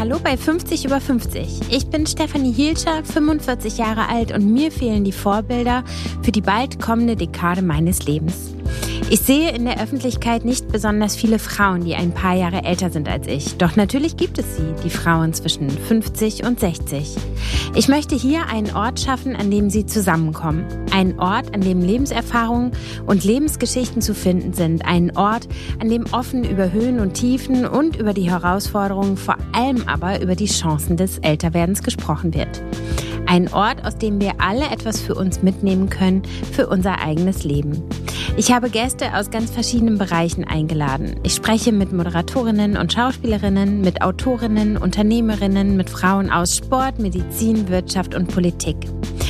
Hallo bei 50 über 50. Ich bin Stefanie Hielscher, 45 Jahre alt und mir fehlen die Vorbilder für die bald kommende Dekade meines Lebens. Ich sehe in der Öffentlichkeit nicht besonders viele Frauen, die ein paar Jahre älter sind als ich. Doch natürlich gibt es sie, die Frauen zwischen 50 und 60. Ich möchte hier einen Ort schaffen, an dem sie zusammenkommen. Einen Ort, an dem Lebenserfahrungen und Lebensgeschichten zu finden sind. Einen Ort, an dem offen über Höhen und Tiefen und über die Herausforderungen, vor allem aber über die Chancen des Älterwerdens gesprochen wird. Ein Ort, aus dem wir alle etwas für uns mitnehmen können, für unser eigenes Leben. Ich habe Gäste aus ganz verschiedenen Bereichen eingeladen. Ich spreche mit Moderatorinnen und Schauspielerinnen, mit Autorinnen, Unternehmerinnen, mit Frauen aus Sport, Medizin, Wirtschaft und Politik.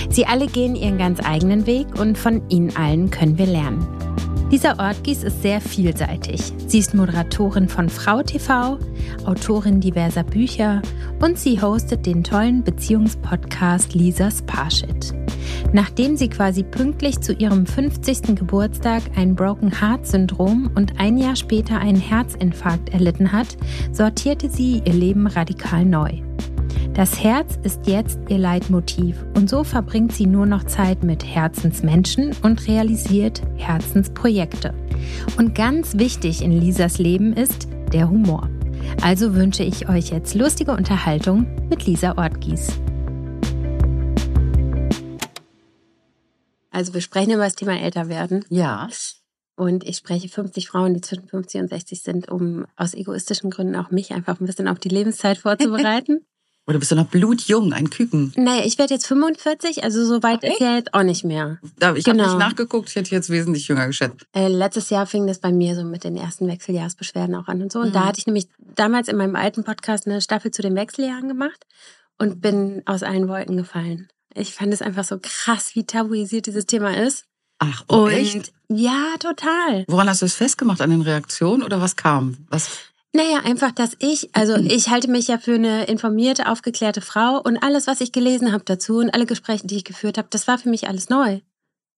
Sie alle gehen ihren ganz eigenen Weg und von ihnen allen können wir lernen. Lisa Ortgies ist sehr vielseitig. Sie ist Moderatorin von Frau TV, Autorin diverser Bücher und sie hostet den tollen Beziehungspodcast Lisas Parshit. Nachdem sie quasi pünktlich zu ihrem 50. Geburtstag ein Broken Heart Syndrom und ein Jahr später einen Herzinfarkt erlitten hat, sortierte sie ihr Leben radikal neu. Das Herz ist jetzt ihr Leitmotiv und so verbringt sie nur noch Zeit mit Herzensmenschen und realisiert Herzensprojekte. Und ganz wichtig in Lisas Leben ist der Humor. Also wünsche ich euch jetzt lustige Unterhaltung mit Lisa Ortgies. Also wir sprechen über das Thema Älterwerden. Ja. Und ich spreche 50 Frauen, die zwischen 50 und 60 sind, um aus egoistischen Gründen auch mich einfach ein bisschen auf die Lebenszeit vorzubereiten. Oder bist du noch blutjung, ein Küken? Naja, ich werde jetzt 45, also so weit ist ja jetzt auch nicht mehr. Da, ich genau. habe nicht nachgeguckt, ich hätte jetzt wesentlich jünger geschätzt. Äh, letztes Jahr fing das bei mir so mit den ersten Wechseljahresbeschwerden auch an und so. Und mhm. da hatte ich nämlich damals in meinem alten Podcast eine Staffel zu den Wechseljahren gemacht und bin aus allen Wolken gefallen. Ich fand es einfach so krass, wie tabuisiert dieses Thema ist. Ach, oh, und echt? Ja, total. Woran hast du es festgemacht? An den Reaktionen oder was kam? Was? Naja, einfach, dass ich, also ich halte mich ja für eine informierte, aufgeklärte Frau und alles, was ich gelesen habe dazu und alle Gespräche, die ich geführt habe, das war für mich alles neu.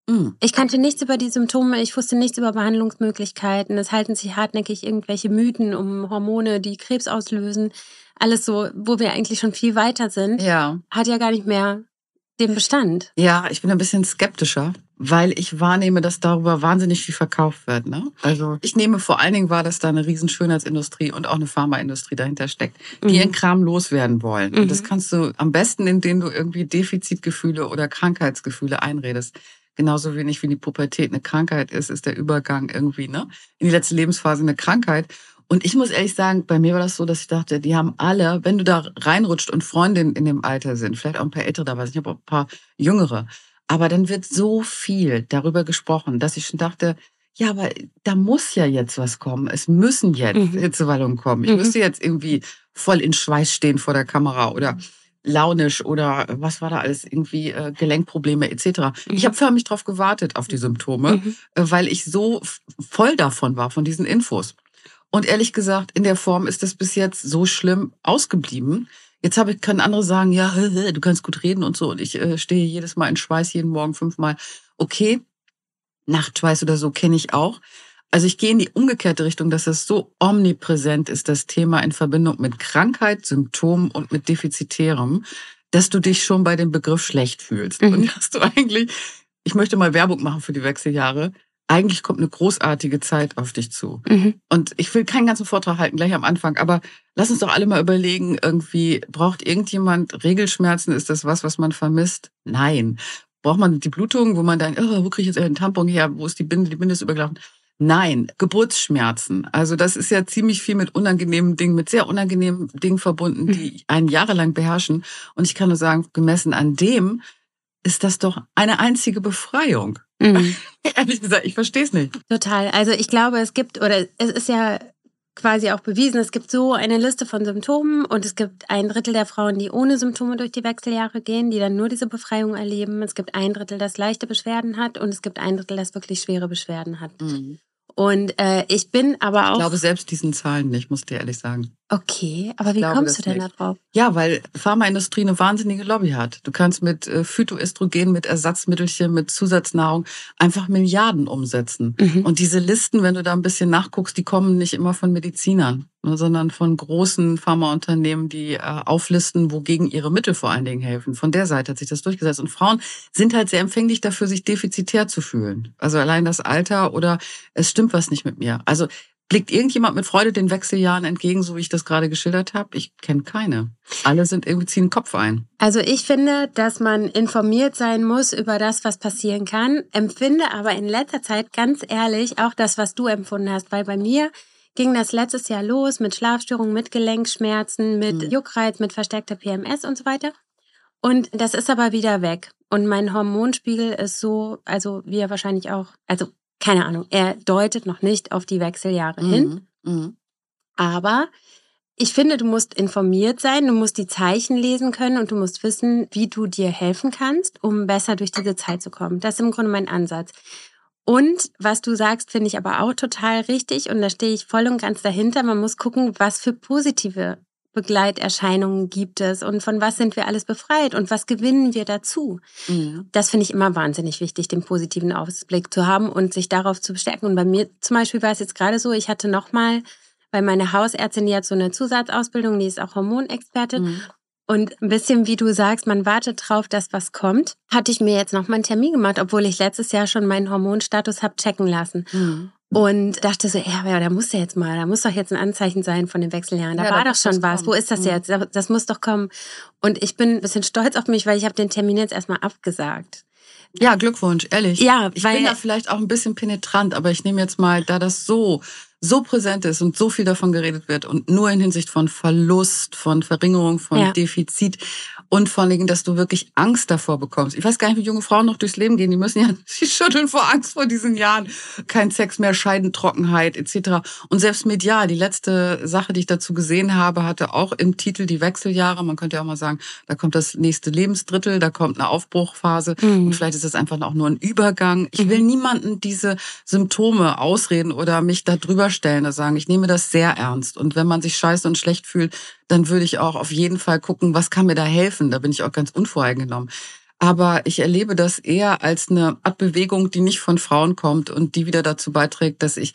Mhm. Ich kannte nichts über die Symptome, ich wusste nichts über Behandlungsmöglichkeiten. Es halten sich hartnäckig irgendwelche Mythen um Hormone, die Krebs auslösen. Alles so, wo wir eigentlich schon viel weiter sind, ja. hat ja gar nicht mehr den Bestand. Ja, ich bin ein bisschen skeptischer, weil ich wahrnehme, dass darüber wahnsinnig viel verkauft wird. Ne? Also ich nehme vor allen Dingen wahr, dass da eine riesen Schönheitsindustrie und auch eine Pharmaindustrie dahinter steckt, die mhm. ihren Kram loswerden wollen. Mhm. Und das kannst du am besten, indem du irgendwie Defizitgefühle oder Krankheitsgefühle einredest. Genauso wenig wie die Pubertät eine Krankheit ist, ist der Übergang irgendwie ne? in die letzte Lebensphase eine Krankheit. Und ich muss ehrlich sagen, bei mir war das so, dass ich dachte, die haben alle, wenn du da reinrutscht und Freundinnen in dem Alter sind, vielleicht auch ein paar ältere dabei sind, ich habe auch ein paar jüngere, aber dann wird so viel darüber gesprochen, dass ich schon dachte, ja, aber da muss ja jetzt was kommen. Es müssen jetzt mhm. Hitzewallungen kommen. Ich mhm. müsste jetzt irgendwie voll in Schweiß stehen vor der Kamera oder launisch oder was war da alles, irgendwie äh, Gelenkprobleme etc. Mhm. Ich habe förmlich drauf gewartet auf die Symptome, mhm. äh, weil ich so voll davon war, von diesen Infos. Und ehrlich gesagt, in der Form ist das bis jetzt so schlimm ausgeblieben. Jetzt habe ich, können andere sagen, ja, du kannst gut reden und so. Und ich äh, stehe jedes Mal in Schweiß, jeden Morgen fünfmal. Okay, Nachtschweiß oder so kenne ich auch. Also ich gehe in die umgekehrte Richtung, dass es so omnipräsent ist, das Thema in Verbindung mit Krankheit, Symptomen und mit Defizitärem, dass du dich schon bei dem Begriff schlecht fühlst. Mhm. Und dass du eigentlich, ich möchte mal Werbung machen für die Wechseljahre, eigentlich kommt eine großartige Zeit auf dich zu. Mhm. Und ich will keinen ganzen Vortrag halten, gleich am Anfang, aber lass uns doch alle mal überlegen, irgendwie, braucht irgendjemand Regelschmerzen? Ist das was, was man vermisst? Nein. Braucht man die Blutung, wo man dann, oh, wo kriege ich jetzt einen Tampon her? Wo ist die Binde? Die Binde ist übergelaufen. Nein, Geburtsschmerzen. Also das ist ja ziemlich viel mit unangenehmen Dingen, mit sehr unangenehmen Dingen verbunden, die mhm. einen jahrelang beherrschen. Und ich kann nur sagen, gemessen an dem ist das doch eine einzige Befreiung. Mhm. Ehrlich gesagt, ich verstehe es nicht. Total. Also ich glaube, es gibt, oder es ist ja quasi auch bewiesen, es gibt so eine Liste von Symptomen und es gibt ein Drittel der Frauen, die ohne Symptome durch die Wechseljahre gehen, die dann nur diese Befreiung erleben. Es gibt ein Drittel, das leichte Beschwerden hat und es gibt ein Drittel, das wirklich schwere Beschwerden hat. Mhm. Und äh, ich bin aber auch. Ich glaube selbst diesen Zahlen nicht, muss ich dir ehrlich sagen. Okay, aber wie kommst du denn nicht. da drauf? Ja, weil Pharmaindustrie eine wahnsinnige Lobby hat. Du kannst mit äh, Phytoöstrogen, mit Ersatzmittelchen, mit Zusatznahrung einfach Milliarden umsetzen. Mhm. Und diese Listen, wenn du da ein bisschen nachguckst, die kommen nicht immer von Medizinern. Sondern von großen Pharmaunternehmen, die äh, auflisten, wogegen ihre Mittel vor allen Dingen helfen. Von der Seite hat sich das durchgesetzt. Und Frauen sind halt sehr empfänglich dafür, sich defizitär zu fühlen. Also allein das Alter oder es stimmt was nicht mit mir. Also Blickt irgendjemand mit Freude den Wechseljahren entgegen, so wie ich das gerade geschildert habe? Ich kenne keine. Alle sind irgendwie ziehen Kopf ein. Also ich finde, dass man informiert sein muss über das, was passieren kann. Empfinde aber in letzter Zeit ganz ehrlich auch das, was du empfunden hast, weil bei mir ging das letztes Jahr los mit Schlafstörungen, mit Gelenkschmerzen, mit mhm. Juckreiz, mit verstärkter PMS und so weiter. Und das ist aber wieder weg. Und mein Hormonspiegel ist so, also wie er wahrscheinlich auch, also keine Ahnung, er deutet noch nicht auf die Wechseljahre mhm. hin. Mhm. Aber ich finde, du musst informiert sein, du musst die Zeichen lesen können und du musst wissen, wie du dir helfen kannst, um besser durch diese Zeit zu kommen. Das ist im Grunde mein Ansatz. Und was du sagst, finde ich aber auch total richtig und da stehe ich voll und ganz dahinter. Man muss gucken, was für positive Begleiterscheinungen gibt es und von was sind wir alles befreit und was gewinnen wir dazu? Mhm. Das finde ich immer wahnsinnig wichtig, den positiven Ausblick zu haben und sich darauf zu bestärken. Und bei mir zum Beispiel war es jetzt gerade so, ich hatte nochmal, weil meine Hausärztin, die hat so eine Zusatzausbildung, die ist auch Hormonexpertin. Mhm. Und ein bisschen wie du sagst, man wartet drauf, dass was kommt, hatte ich mir jetzt nochmal einen Termin gemacht, obwohl ich letztes Jahr schon meinen Hormonstatus habe checken lassen. Mhm und dachte so, ja, da muss ja jetzt mal, da muss doch jetzt ein Anzeichen sein von den Wechseljahren. Da ja, war doch schon was. Kommen. Wo ist das mhm. jetzt? Das muss doch kommen. Und ich bin ein bisschen stolz auf mich, weil ich habe den Termin jetzt erstmal abgesagt. Ja, Glückwunsch, ehrlich. Ja, ich bin da vielleicht auch ein bisschen penetrant, aber ich nehme jetzt mal, da das so so präsent ist und so viel davon geredet wird und nur in Hinsicht von Verlust, von Verringerung, von ja. Defizit und vor allen Dingen, dass du wirklich Angst davor bekommst. Ich weiß gar nicht, wie junge Frauen noch durchs Leben gehen. Die müssen ja, sie schütteln vor Angst vor diesen Jahren. Kein Sex mehr, Scheidentrockenheit etc. Und selbst medial, die letzte Sache, die ich dazu gesehen habe, hatte auch im Titel die Wechseljahre. Man könnte ja auch mal sagen, da kommt das nächste Lebensdrittel, da kommt eine Aufbruchphase mhm. und vielleicht ist es einfach auch nur ein Übergang. Ich will mhm. niemanden diese Symptome ausreden oder mich da drüber stellen, da sagen, ich nehme das sehr ernst. Und wenn man sich scheiße und schlecht fühlt, dann würde ich auch auf jeden Fall gucken, was kann mir da helfen. Da bin ich auch ganz unvoreingenommen. Aber ich erlebe das eher als eine Art Bewegung, die nicht von Frauen kommt und die wieder dazu beiträgt, dass ich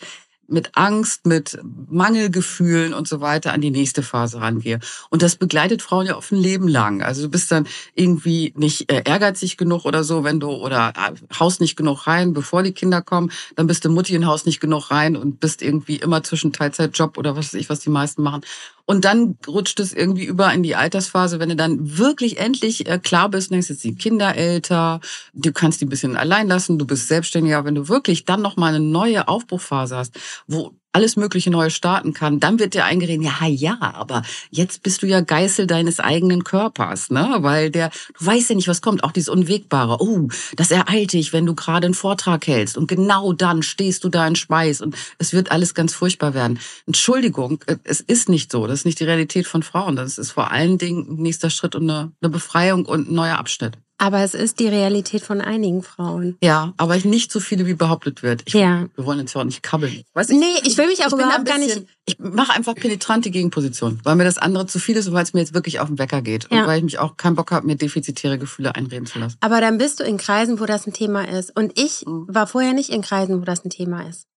mit Angst, mit Mangelgefühlen und so weiter an die nächste Phase rangehe. Und das begleitet Frauen ja oft ein Leben lang. Also du bist dann irgendwie nicht äh, ehrgeizig genug oder so, wenn du oder äh, haust nicht genug rein, bevor die Kinder kommen, dann bist du Mutti und haust nicht genug rein und bist irgendwie immer zwischen Teilzeitjob oder was weiß ich, was die meisten machen und dann rutscht es irgendwie über in die Altersphase, wenn du dann wirklich endlich äh, klar bist, denkst jetzt die Kinder älter, du kannst die ein bisschen allein lassen, du bist selbstständiger. Wenn du wirklich dann nochmal eine neue Aufbruchphase hast, wo alles Mögliche Neue starten kann, dann wird dir eingeredet, ja, ja, aber jetzt bist du ja Geißel deines eigenen Körpers, ne? Weil der, du weißt ja nicht, was kommt, auch dieses Unwegbare. Oh, das ereilt dich, wenn du gerade einen Vortrag hältst und genau dann stehst du da in Schweiß und es wird alles ganz furchtbar werden. Entschuldigung, äh, es ist nicht so, das ist nicht die Realität von Frauen, das ist vor allen Dingen ein nächster Schritt und eine, eine Befreiung und ein neuer Abschnitt. Aber es ist die Realität von einigen Frauen. Ja, aber nicht so viele, wie behauptet wird. Ich, ja. Wir wollen jetzt ja auch nicht kabbeln. Weißt, ich, nee, ich will mich auch überhaupt bisschen, gar nicht... Ich mache einfach penetrante Gegenposition, weil mir das andere zu viel ist und weil es mir jetzt wirklich auf den Wecker geht. Ja. Und weil ich mich auch keinen Bock habe, mir defizitäre Gefühle einreden zu lassen. Aber dann bist du in Kreisen, wo das ein Thema ist. Und ich mhm. war vorher nicht in Kreisen, wo das ein Thema ist.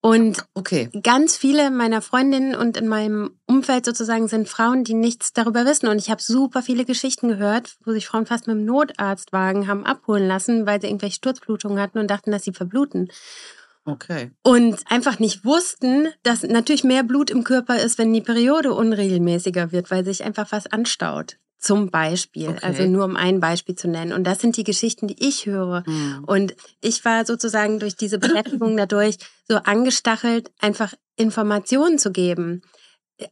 Und okay. ganz viele meiner Freundinnen und in meinem Umfeld sozusagen sind Frauen, die nichts darüber wissen. Und ich habe super viele Geschichten gehört, wo sich Frauen fast mit dem Notarztwagen haben abholen lassen, weil sie irgendwelche Sturzblutungen hatten und dachten, dass sie verbluten. Okay. Und einfach nicht wussten, dass natürlich mehr Blut im Körper ist, wenn die Periode unregelmäßiger wird, weil sich einfach was anstaut. Zum Beispiel, okay. also nur um ein Beispiel zu nennen. Und das sind die Geschichten, die ich höre. Mhm. Und ich war sozusagen durch diese Beschäftigung dadurch so angestachelt, einfach Informationen zu geben.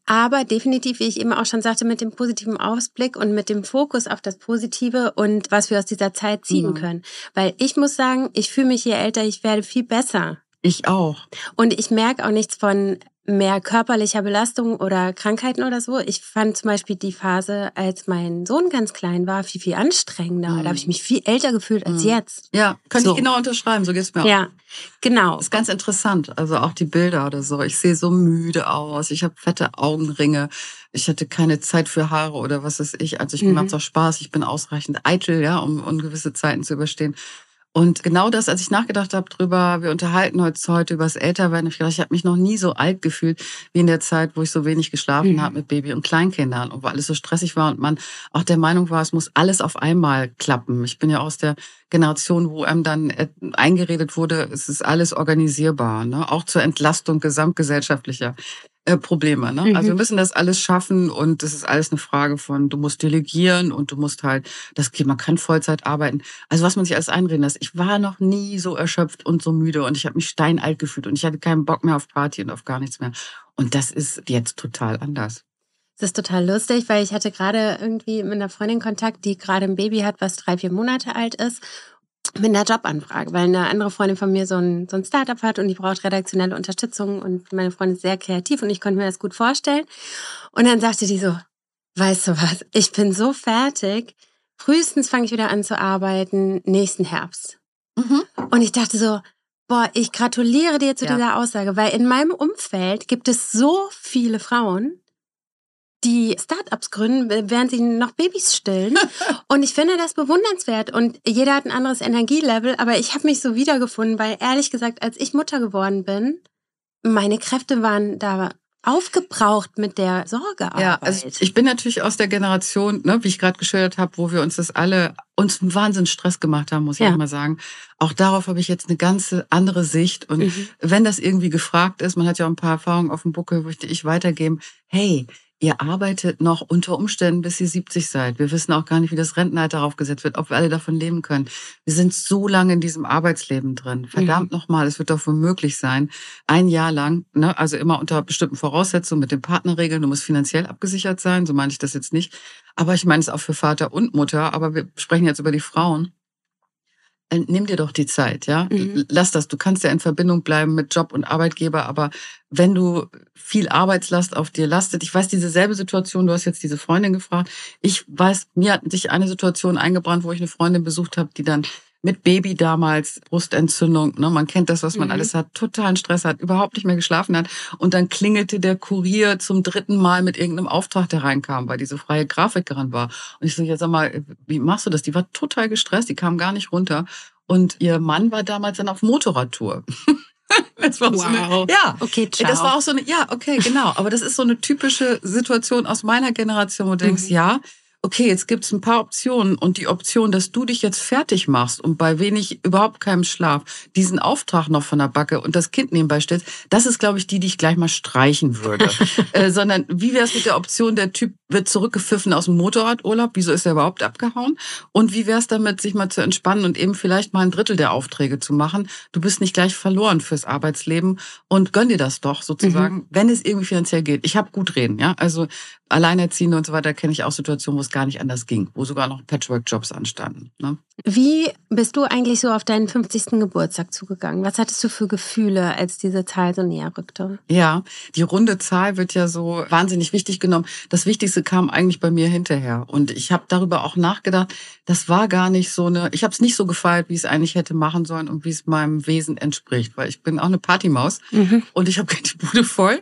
Aber definitiv, wie ich eben auch schon sagte, mit dem positiven Ausblick und mit dem Fokus auf das Positive und was wir aus dieser Zeit ziehen mhm. können. Weil ich muss sagen, ich fühle mich je älter, ich werde viel besser. Ich auch. Und ich merke auch nichts von mehr körperlicher Belastung oder Krankheiten oder so. Ich fand zum Beispiel die Phase, als mein Sohn ganz klein war, viel, viel anstrengender. Mhm. Da habe ich mich viel älter gefühlt als mhm. jetzt. Ja, könnte so. ich genau unterschreiben, so geht's mir auch. Ja, genau. ist ganz interessant. Also auch die Bilder oder so. Ich sehe so müde aus. Ich habe fette Augenringe. Ich hatte keine Zeit für Haare oder was weiß ich. Also ich mhm. mache auch Spaß. Ich bin ausreichend eitel, ja, um, um gewisse Zeiten zu überstehen. Und genau das, als ich nachgedacht habe drüber, wir unterhalten uns heute über das Älterwerden, ich ich habe mich noch nie so alt gefühlt wie in der Zeit, wo ich so wenig geschlafen mhm. habe mit Baby und Kleinkindern und wo alles so stressig war und man auch der Meinung war, es muss alles auf einmal klappen. Ich bin ja aus der Generation, wo einem dann äh, eingeredet wurde, es ist alles organisierbar, ne? auch zur Entlastung gesamtgesellschaftlicher äh, Probleme. Ne? Mhm. Also wir müssen das alles schaffen und das ist alles eine Frage von, du musst delegieren und du musst halt, das man kann Vollzeit arbeiten. Also was man sich alles einreden lässt. Ich war noch nie so erschöpft und so müde und ich habe mich steinalt gefühlt und ich hatte keinen Bock mehr auf Party und auf gar nichts mehr. Und das ist jetzt total anders. Das ist total lustig, weil ich hatte gerade irgendwie mit einer Freundin Kontakt, die gerade ein Baby hat, was drei, vier Monate alt ist mit einer Jobanfrage, weil eine andere Freundin von mir so ein, so ein Startup hat und die braucht redaktionelle Unterstützung und meine Freundin ist sehr kreativ und ich konnte mir das gut vorstellen. Und dann sagte die so, weißt du was, ich bin so fertig, frühestens fange ich wieder an zu arbeiten nächsten Herbst. Mhm. Und ich dachte so, boah, ich gratuliere dir zu ja. dieser Aussage, weil in meinem Umfeld gibt es so viele Frauen, die Startups gründen, während sie noch Babys stillen. und ich finde das bewundernswert. Und jeder hat ein anderes Energielevel, aber ich habe mich so wiedergefunden, weil ehrlich gesagt, als ich Mutter geworden bin, meine Kräfte waren da aufgebraucht mit der Sorgearbeit. Ja, also ich bin natürlich aus der Generation, ne, wie ich gerade geschildert habe, wo wir uns das alle uns einen Wahnsinn Stress gemacht haben, muss ja. ich mal sagen. Auch darauf habe ich jetzt eine ganze andere Sicht. Und mhm. wenn das irgendwie gefragt ist, man hat ja auch ein paar Erfahrungen auf dem Buckel, möchte ich weitergeben. Hey, ihr arbeitet noch unter Umständen, bis ihr 70 seid. Wir wissen auch gar nicht, wie das Rentenalter aufgesetzt wird, ob wir alle davon leben können. Wir sind so lange in diesem Arbeitsleben drin. Verdammt mhm. nochmal, es wird doch wohl möglich sein, ein Jahr lang, ne, also immer unter bestimmten Voraussetzungen mit den Partnerregeln, du musst finanziell abgesichert sein, so meine ich das jetzt nicht. Aber ich meine es auch für Vater und Mutter, aber wir sprechen jetzt über die Frauen. Nimm dir doch die Zeit, ja. Mhm. Lass das. Du kannst ja in Verbindung bleiben mit Job und Arbeitgeber, aber wenn du viel Arbeitslast auf dir lastet, ich weiß diese selbe Situation, du hast jetzt diese Freundin gefragt. Ich weiß, mir hat sich eine Situation eingebrannt, wo ich eine Freundin besucht habe, die dann mit Baby damals, Brustentzündung, ne, man kennt das, was man mhm. alles hat, totalen Stress hat, überhaupt nicht mehr geschlafen hat. Und dann klingelte der Kurier zum dritten Mal mit irgendeinem Auftrag, der reinkam, weil diese freie Grafikerin war. Und ich so, ja, sag mal, wie machst du das? Die war total gestresst, die kam gar nicht runter. Und ihr Mann war damals dann auf Motorradtour. Das war wow. so eine, ja, okay, ciao. Das war auch so eine, ja, okay, genau. Aber das ist so eine typische Situation aus meiner Generation, wo du denkst, mhm. ja, okay, jetzt gibt's ein paar Optionen und die Option, dass du dich jetzt fertig machst und bei wenig, überhaupt keinem Schlaf diesen Auftrag noch von der Backe und das Kind nebenbei stellst, das ist, glaube ich, die, die ich gleich mal streichen würde. äh, sondern wie wäre es mit der Option, der Typ wird zurückgepfiffen aus dem Motorradurlaub, wieso ist er überhaupt abgehauen? Und wie wäre es damit, sich mal zu entspannen und eben vielleicht mal ein Drittel der Aufträge zu machen? Du bist nicht gleich verloren fürs Arbeitsleben und gönn dir das doch sozusagen, mhm. wenn es irgendwie finanziell geht. Ich habe gut reden, ja. Also Alleinerziehende und so weiter kenne ich auch Situationen, wo es gar nicht anders ging, wo sogar noch Patchwork-Jobs anstanden. Ne? Wie bist du eigentlich so auf deinen 50. Geburtstag zugegangen? Was hattest du für Gefühle, als diese Zahl so näher rückte? Ja, die runde Zahl wird ja so wahnsinnig wichtig genommen. Das Wichtigste kam eigentlich bei mir hinterher. Und ich habe darüber auch nachgedacht, das war gar nicht so eine, ich habe es nicht so gefeiert, wie es eigentlich hätte machen sollen und wie es meinem Wesen entspricht, weil ich bin auch eine Partymaus mhm. und ich habe die Bude voll.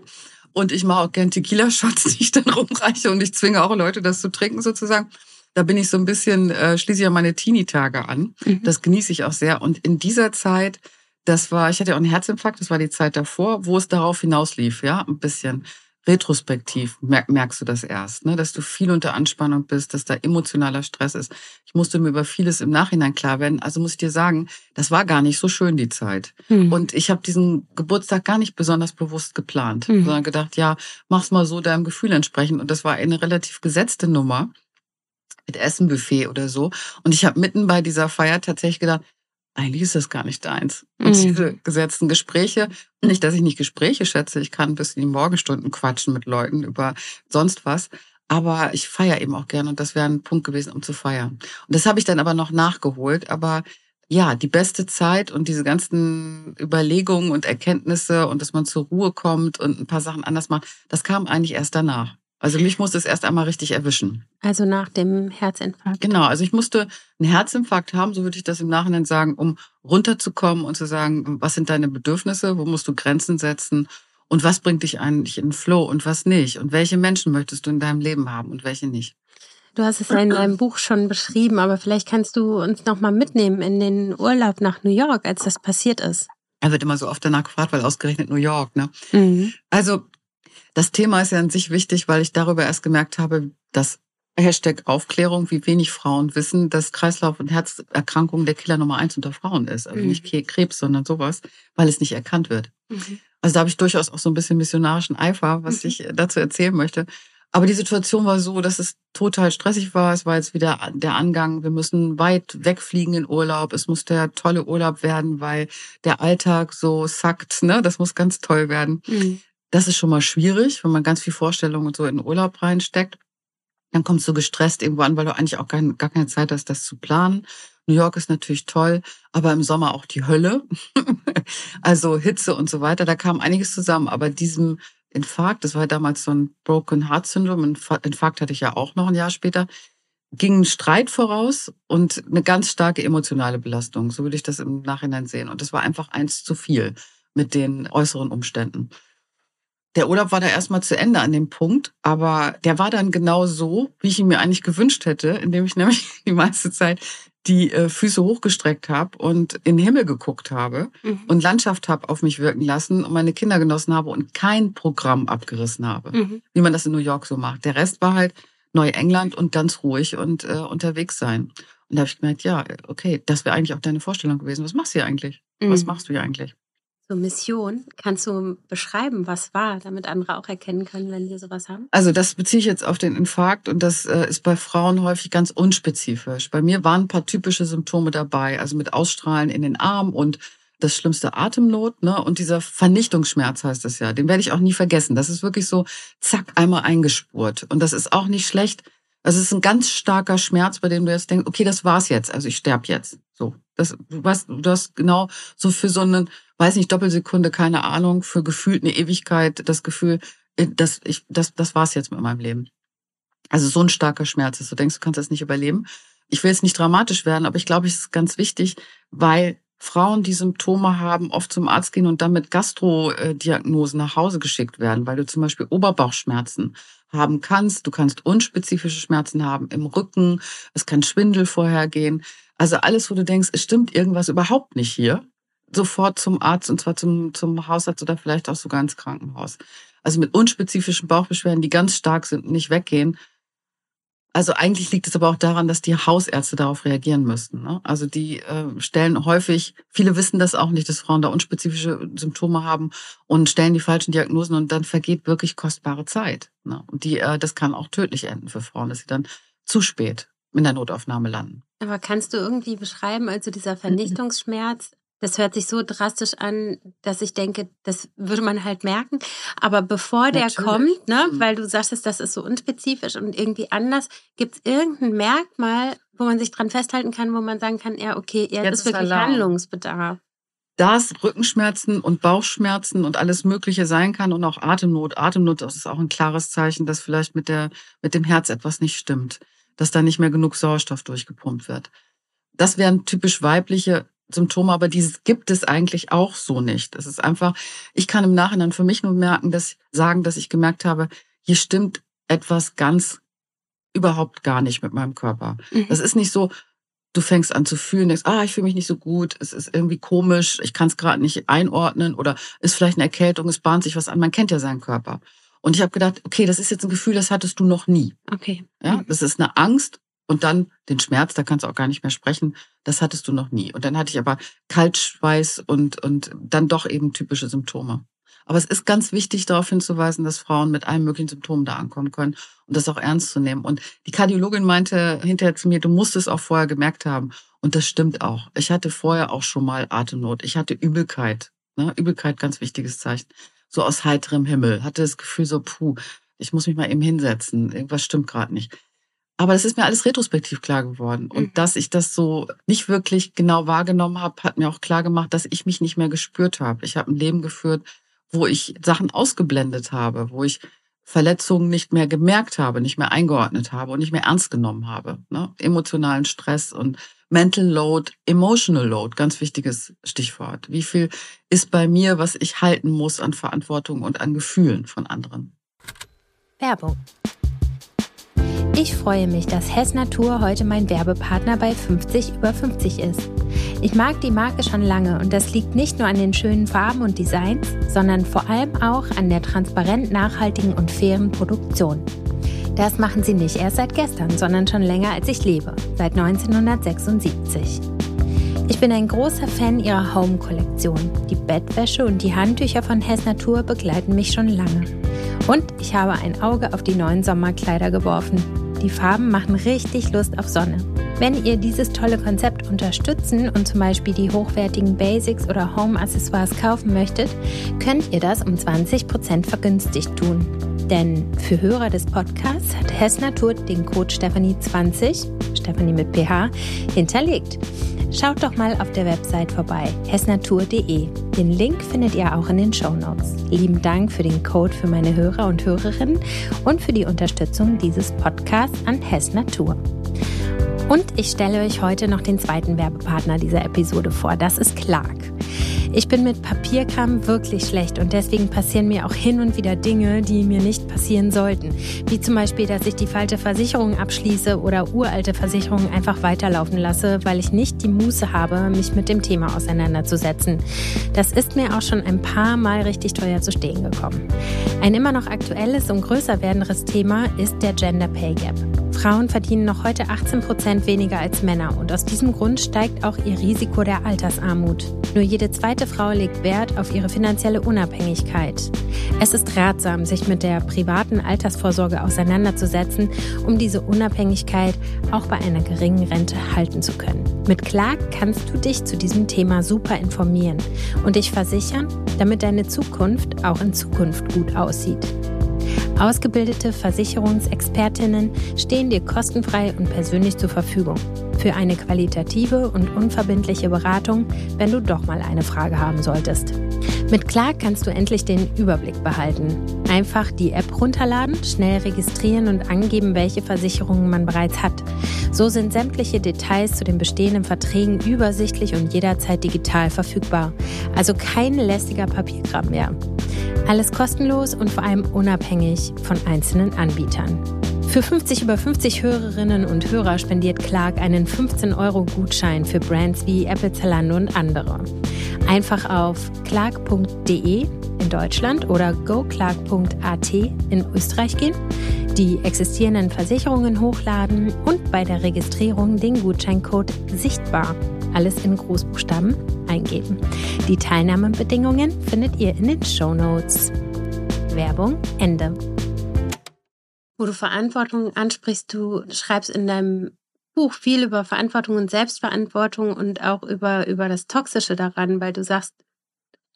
Und ich mache auch gern Tequila-Shots, die ich dann rumreiche und ich zwinge auch Leute, das zu trinken sozusagen. Da bin ich so ein bisschen, äh, schließe ja meine Teenie-Tage an. Mhm. Das genieße ich auch sehr. Und in dieser Zeit, das war, ich hatte ja auch einen Herzinfarkt, das war die Zeit davor, wo es darauf hinauslief, ja, ein bisschen retrospektiv merkst du das erst, ne? dass du viel unter Anspannung bist, dass da emotionaler Stress ist. Ich musste mir über vieles im Nachhinein klar werden. Also muss ich dir sagen, das war gar nicht so schön, die Zeit. Hm. Und ich habe diesen Geburtstag gar nicht besonders bewusst geplant, hm. sondern gedacht, ja, mach's mal so deinem Gefühl entsprechend. Und das war eine relativ gesetzte Nummer mit Essenbuffet oder so. Und ich habe mitten bei dieser Feier tatsächlich gedacht, eigentlich ist das gar nicht deins. Und mhm. diese gesetzten Gespräche, nicht, dass ich nicht Gespräche schätze, ich kann bis in die Morgenstunden quatschen mit Leuten über sonst was, aber ich feiere eben auch gerne und das wäre ein Punkt gewesen, um zu feiern. Und das habe ich dann aber noch nachgeholt, aber ja, die beste Zeit und diese ganzen Überlegungen und Erkenntnisse und dass man zur Ruhe kommt und ein paar Sachen anders macht, das kam eigentlich erst danach. Also mich musste es erst einmal richtig erwischen. Also nach dem Herzinfarkt. Genau, also ich musste einen Herzinfarkt haben, so würde ich das im Nachhinein sagen, um runterzukommen und zu sagen, was sind deine Bedürfnisse, wo musst du Grenzen setzen und was bringt dich eigentlich in den Flow und was nicht und welche Menschen möchtest du in deinem Leben haben und welche nicht. Du hast es ja in deinem Buch schon beschrieben, aber vielleicht kannst du uns noch mal mitnehmen in den Urlaub nach New York, als das passiert ist. Er wird immer so oft danach gefragt, weil ausgerechnet New York. Ne? Mhm. Also das Thema ist ja an sich wichtig, weil ich darüber erst gemerkt habe, dass Hashtag Aufklärung, wie wenig Frauen wissen, dass Kreislauf- und Herzerkrankungen der Killer Nummer eins unter Frauen ist. Also mhm. nicht Krebs, sondern sowas, weil es nicht erkannt wird. Mhm. Also da habe ich durchaus auch so ein bisschen missionarischen Eifer, was mhm. ich dazu erzählen möchte. Aber die Situation war so, dass es total stressig war. Es war jetzt wieder der Angang, wir müssen weit wegfliegen in Urlaub. Es muss der tolle Urlaub werden, weil der Alltag so sackt. Ne? Das muss ganz toll werden. Mhm. Das ist schon mal schwierig, wenn man ganz viel Vorstellungen und so in den Urlaub reinsteckt. Dann kommst du gestresst irgendwo an, weil du eigentlich auch kein, gar keine Zeit hast, das zu planen. New York ist natürlich toll, aber im Sommer auch die Hölle. also Hitze und so weiter. Da kam einiges zusammen. Aber diesem Infarkt, das war damals so ein Broken Heart Syndrome, Infarkt hatte ich ja auch noch ein Jahr später, ging ein Streit voraus und eine ganz starke emotionale Belastung. So würde ich das im Nachhinein sehen. Und das war einfach eins zu viel mit den äußeren Umständen. Der Urlaub war da erstmal zu Ende an dem Punkt, aber der war dann genau so, wie ich ihn mir eigentlich gewünscht hätte, indem ich nämlich die meiste Zeit die äh, Füße hochgestreckt habe und in den Himmel geguckt habe mhm. und Landschaft habe auf mich wirken lassen und meine Kinder genossen habe und kein Programm abgerissen habe, mhm. wie man das in New York so macht. Der Rest war halt Neuengland und ganz ruhig und äh, unterwegs sein. Und da habe ich gemerkt, ja, okay, das wäre eigentlich auch deine Vorstellung gewesen. Was machst du hier eigentlich? Mhm. Was machst du hier eigentlich? So Mission, kannst du beschreiben, was war, damit andere auch erkennen können, wenn sie sowas haben? Also das beziehe ich jetzt auf den Infarkt und das äh, ist bei Frauen häufig ganz unspezifisch. Bei mir waren ein paar typische Symptome dabei, also mit Ausstrahlen in den Arm und das schlimmste Atemnot, ne? Und dieser Vernichtungsschmerz heißt das ja. Den werde ich auch nie vergessen. Das ist wirklich so, zack, einmal eingespurt. Und das ist auch nicht schlecht. Also es ist ein ganz starker Schmerz, bei dem du jetzt denkst, okay, das war's jetzt. Also ich sterb jetzt. So. Das, du weißt, du hast genau so für so einen weiß nicht, Doppelsekunde, keine Ahnung, für gefühlt eine Ewigkeit das Gefühl, äh, dass ich, das, das war's jetzt mit meinem Leben. Also so ein starker Schmerz ist. Du denkst, du kannst das nicht überleben. Ich will jetzt nicht dramatisch werden, aber ich glaube, es ist ganz wichtig, weil Frauen, die Symptome haben, oft zum Arzt gehen und dann mit Gastrodiagnosen nach Hause geschickt werden, weil du zum Beispiel Oberbauchschmerzen haben kannst. Du kannst unspezifische Schmerzen haben im Rücken. Es kann Schwindel vorhergehen. Also alles, wo du denkst, es stimmt irgendwas überhaupt nicht hier sofort zum Arzt und zwar zum, zum Hausarzt oder vielleicht auch sogar ins Krankenhaus. Also mit unspezifischen Bauchbeschwerden, die ganz stark sind und nicht weggehen. Also eigentlich liegt es aber auch daran, dass die Hausärzte darauf reagieren müssten. Ne? Also die äh, stellen häufig, viele wissen das auch nicht, dass Frauen da unspezifische Symptome haben und stellen die falschen Diagnosen und dann vergeht wirklich kostbare Zeit. Ne? Und die, äh, das kann auch tödlich enden für Frauen, dass sie dann zu spät in der Notaufnahme landen. Aber kannst du irgendwie beschreiben, also dieser Vernichtungsschmerz, das hört sich so drastisch an, dass ich denke, das würde man halt merken. Aber bevor der Natürlich. kommt, ne, mhm. weil du sagst, das ist so unspezifisch und irgendwie anders, gibt es irgendein Merkmal, wo man sich dran festhalten kann, wo man sagen kann, ja, okay, ja, das ist wirklich Alarm. Handlungsbedarf. Dass Rückenschmerzen und Bauchschmerzen und alles Mögliche sein kann und auch Atemnot. Atemnot, das ist auch ein klares Zeichen, dass vielleicht mit, der, mit dem Herz etwas nicht stimmt, dass da nicht mehr genug Sauerstoff durchgepumpt wird. Das wären typisch weibliche Symptome, aber dieses gibt es eigentlich auch so nicht. Es ist einfach, ich kann im Nachhinein für mich nur merken, dass sagen, dass ich gemerkt habe, hier stimmt etwas ganz überhaupt gar nicht mit meinem Körper. Mhm. Das ist nicht so, du fängst an zu fühlen, denkst, ah, ich fühle mich nicht so gut, es ist irgendwie komisch, ich kann es gerade nicht einordnen oder ist vielleicht eine Erkältung, es bahnt sich was an. Man kennt ja seinen Körper. Und ich habe gedacht, okay, das ist jetzt ein Gefühl, das hattest du noch nie. Okay. Ja, mhm. das ist eine Angst und dann den Schmerz, da kannst du auch gar nicht mehr sprechen, das hattest du noch nie. Und dann hatte ich aber Kaltschweiß und, und dann doch eben typische Symptome. Aber es ist ganz wichtig, darauf hinzuweisen, dass Frauen mit allen möglichen Symptomen da ankommen können und das auch ernst zu nehmen. Und die Kardiologin meinte hinterher zu mir, du musst es auch vorher gemerkt haben. Und das stimmt auch. Ich hatte vorher auch schon mal Atemnot. Ich hatte Übelkeit. Ne? Übelkeit, ganz wichtiges Zeichen. So aus heiterem Himmel. Hatte das Gefühl so, puh, ich muss mich mal eben hinsetzen. Irgendwas stimmt gerade nicht. Aber es ist mir alles retrospektiv klar geworden. Und mhm. dass ich das so nicht wirklich genau wahrgenommen habe, hat mir auch klar gemacht, dass ich mich nicht mehr gespürt habe. Ich habe ein Leben geführt, wo ich Sachen ausgeblendet habe, wo ich Verletzungen nicht mehr gemerkt habe, nicht mehr eingeordnet habe und nicht mehr ernst genommen habe. Ne? Emotionalen Stress und Mental Load, Emotional Load, ganz wichtiges Stichwort. Wie viel ist bei mir, was ich halten muss an Verantwortung und an Gefühlen von anderen? Werbung Ich freue mich, dass Hess Natur heute mein Werbepartner bei 50 über 50 ist. Ich mag die Marke schon lange und das liegt nicht nur an den schönen Farben und Designs, sondern vor allem auch an der transparent nachhaltigen und fairen Produktion. Das machen sie nicht erst seit gestern, sondern schon länger als ich lebe, seit 1976. Ich bin ein großer Fan ihrer Home-Kollektion. Die Bettwäsche und die Handtücher von Hess Natur begleiten mich schon lange. Und ich habe ein Auge auf die neuen Sommerkleider geworfen. Die Farben machen richtig Lust auf Sonne. Wenn ihr dieses tolle Konzept unterstützen und zum Beispiel die hochwertigen Basics oder Home-Accessoires kaufen möchtet, könnt ihr das um 20% vergünstigt tun. Denn für Hörer des Podcasts hat Hess Natur den Code Stephanie20, Stephanie mit PH, hinterlegt. Schaut doch mal auf der Website vorbei, hessnatur.de. Den Link findet ihr auch in den Show Notes. Lieben Dank für den Code für meine Hörer und Hörerinnen und für die Unterstützung dieses Podcasts an Hess Natur. Und ich stelle euch heute noch den zweiten Werbepartner dieser Episode vor. Das ist Clark. Ich bin mit Papierkram wirklich schlecht und deswegen passieren mir auch hin und wieder Dinge, die mir nicht passieren sollten. Wie zum Beispiel, dass ich die falsche Versicherung abschließe oder uralte Versicherungen einfach weiterlaufen lasse, weil ich nicht die Muße habe, mich mit dem Thema auseinanderzusetzen. Das ist mir auch schon ein paar Mal richtig teuer zu stehen gekommen. Ein immer noch aktuelles und größer werdendes Thema ist der Gender Pay Gap. Frauen verdienen noch heute 18 Prozent weniger als Männer und aus diesem Grund steigt auch ihr Risiko der Altersarmut. Nur jede zweite Frau legt Wert auf ihre finanzielle Unabhängigkeit. Es ist ratsam, sich mit der privaten Altersvorsorge auseinanderzusetzen, um diese Unabhängigkeit auch bei einer geringen Rente halten zu können. Mit Clark kannst du dich zu diesem Thema super informieren und dich versichern, damit deine Zukunft auch in Zukunft gut aussieht. Ausgebildete Versicherungsexpertinnen stehen dir kostenfrei und persönlich zur Verfügung für eine qualitative und unverbindliche Beratung, wenn du doch mal eine Frage haben solltest. Mit Clark kannst du endlich den Überblick behalten. Einfach die App runterladen, schnell registrieren und angeben, welche Versicherungen man bereits hat. So sind sämtliche Details zu den bestehenden Verträgen übersichtlich und jederzeit digital verfügbar. Also kein lästiger Papierkram mehr. Alles kostenlos und vor allem unabhängig von einzelnen Anbietern. Für 50 über 50 Hörerinnen und Hörer spendiert Clark einen 15-Euro-Gutschein für Brands wie Apple, Zalando und andere. Einfach auf clark.de in Deutschland oder goclark.at in Österreich gehen, die existierenden Versicherungen hochladen und bei der Registrierung den Gutscheincode sichtbar, alles in Großbuchstaben, eingeben. Die Teilnahmebedingungen findet ihr in den Show Notes. Werbung Ende. Wo du Verantwortung ansprichst, du schreibst in deinem Buch viel über Verantwortung und Selbstverantwortung und auch über, über das Toxische daran, weil du sagst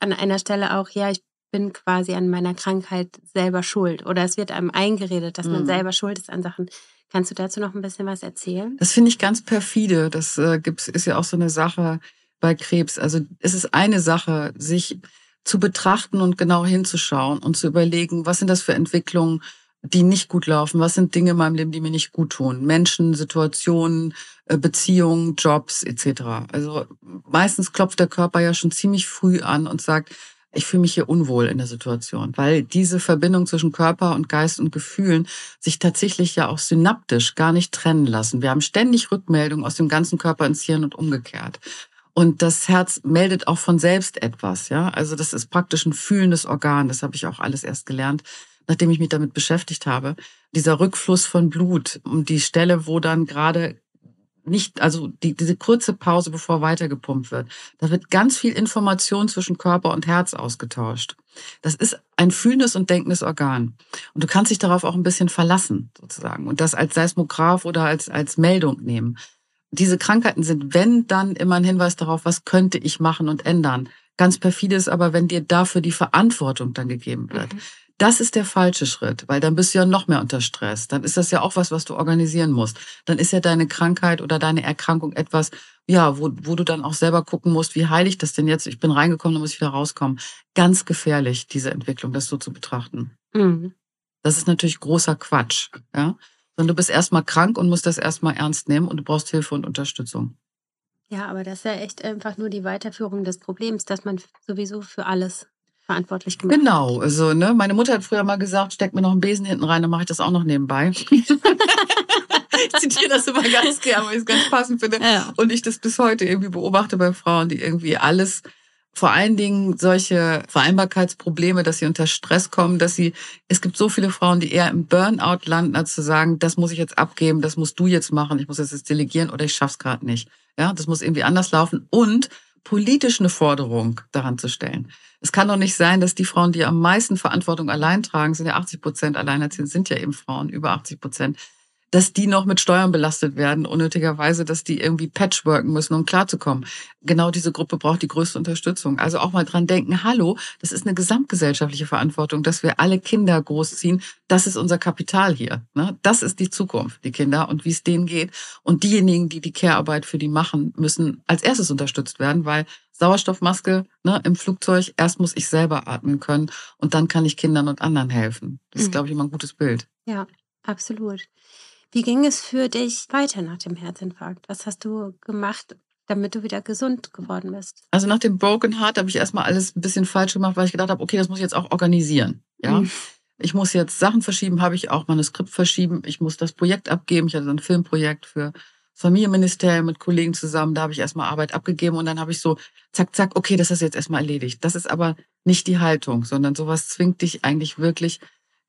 an einer Stelle auch, ja, ich bin quasi an meiner Krankheit selber schuld oder es wird einem eingeredet, dass man mhm. selber schuld ist an Sachen. Kannst du dazu noch ein bisschen was erzählen? Das finde ich ganz perfide. Das äh, gibt's, ist ja auch so eine Sache, bei Krebs. Also es ist eine Sache, sich zu betrachten und genau hinzuschauen und zu überlegen, was sind das für Entwicklungen, die nicht gut laufen? Was sind Dinge in meinem Leben, die mir nicht gut tun? Menschen, Situationen, äh, Beziehungen, Jobs etc. Also meistens klopft der Körper ja schon ziemlich früh an und sagt, ich fühle mich hier unwohl in der Situation, weil diese Verbindung zwischen Körper und Geist und Gefühlen sich tatsächlich ja auch synaptisch gar nicht trennen lassen. Wir haben ständig Rückmeldungen aus dem ganzen Körper ins Hirn und umgekehrt. Und das Herz meldet auch von selbst etwas, ja. Also das ist praktisch ein fühlendes Organ. Das habe ich auch alles erst gelernt, nachdem ich mich damit beschäftigt habe. Dieser Rückfluss von Blut um die Stelle, wo dann gerade nicht, also die, diese kurze Pause, bevor weitergepumpt wird. Da wird ganz viel Information zwischen Körper und Herz ausgetauscht. Das ist ein fühlendes und denkendes Organ. Und du kannst dich darauf auch ein bisschen verlassen, sozusagen. Und das als Seismograph oder als, als Meldung nehmen diese Krankheiten sind, wenn dann immer ein Hinweis darauf, was könnte ich machen und ändern. Ganz perfide ist aber, wenn dir dafür die Verantwortung dann gegeben wird. Mhm. Das ist der falsche Schritt, weil dann bist du ja noch mehr unter Stress. Dann ist das ja auch was, was du organisieren musst. Dann ist ja deine Krankheit oder deine Erkrankung etwas, ja, wo, wo du dann auch selber gucken musst, wie heile ich das denn jetzt? Ich bin reingekommen, dann muss ich wieder rauskommen. Ganz gefährlich, diese Entwicklung, das so zu betrachten. Mhm. Das ist natürlich großer Quatsch, ja sondern du bist erstmal krank und musst das erstmal ernst nehmen und du brauchst Hilfe und Unterstützung. Ja, aber das ist ja echt einfach nur die Weiterführung des Problems, dass man sowieso für alles verantwortlich gemacht. Genau, also ne, meine Mutter hat früher mal gesagt, steck mir noch einen Besen hinten rein, dann mache ich das auch noch nebenbei. ich zitiere das immer ganz gerne, weil ich es ganz passend finde. Ja. Und ich das bis heute irgendwie beobachte bei Frauen, die irgendwie alles vor allen Dingen solche Vereinbarkeitsprobleme, dass sie unter Stress kommen, dass sie, es gibt so viele Frauen, die eher im Burnout landen, als zu sagen, das muss ich jetzt abgeben, das musst du jetzt machen, ich muss jetzt, jetzt delegieren oder ich schaff's gerade nicht. Ja, das muss irgendwie anders laufen und politisch eine Forderung daran zu stellen. Es kann doch nicht sein, dass die Frauen, die am meisten Verantwortung allein tragen, sind ja 80 Prozent alleinerziehend, sind ja eben Frauen, über 80 Prozent, dass die noch mit Steuern belastet werden, unnötigerweise, dass die irgendwie patchworken müssen, um klarzukommen. Genau diese Gruppe braucht die größte Unterstützung. Also auch mal dran denken, hallo, das ist eine gesamtgesellschaftliche Verantwortung, dass wir alle Kinder großziehen. Das ist unser Kapital hier. Ne? Das ist die Zukunft, die Kinder und wie es denen geht. Und diejenigen, die die Care-Arbeit für die machen, müssen als erstes unterstützt werden, weil Sauerstoffmaske ne, im Flugzeug, erst muss ich selber atmen können und dann kann ich Kindern und anderen helfen. Das ist, mhm. glaube ich, immer ein gutes Bild. Ja, absolut. Wie ging es für dich weiter nach dem Herzinfarkt? Was hast du gemacht, damit du wieder gesund geworden bist? Also nach dem Broken Heart habe ich erstmal alles ein bisschen falsch gemacht, weil ich gedacht habe, okay, das muss ich jetzt auch organisieren. Ja. Mhm. Ich muss jetzt Sachen verschieben, habe ich auch Manuskript verschieben. Ich muss das Projekt abgeben. Ich hatte so ein Filmprojekt für Familienministerium mit Kollegen zusammen. Da habe ich erstmal Arbeit abgegeben und dann habe ich so, zack, zack, okay, das ist jetzt erstmal erledigt. Das ist aber nicht die Haltung, sondern sowas zwingt dich eigentlich wirklich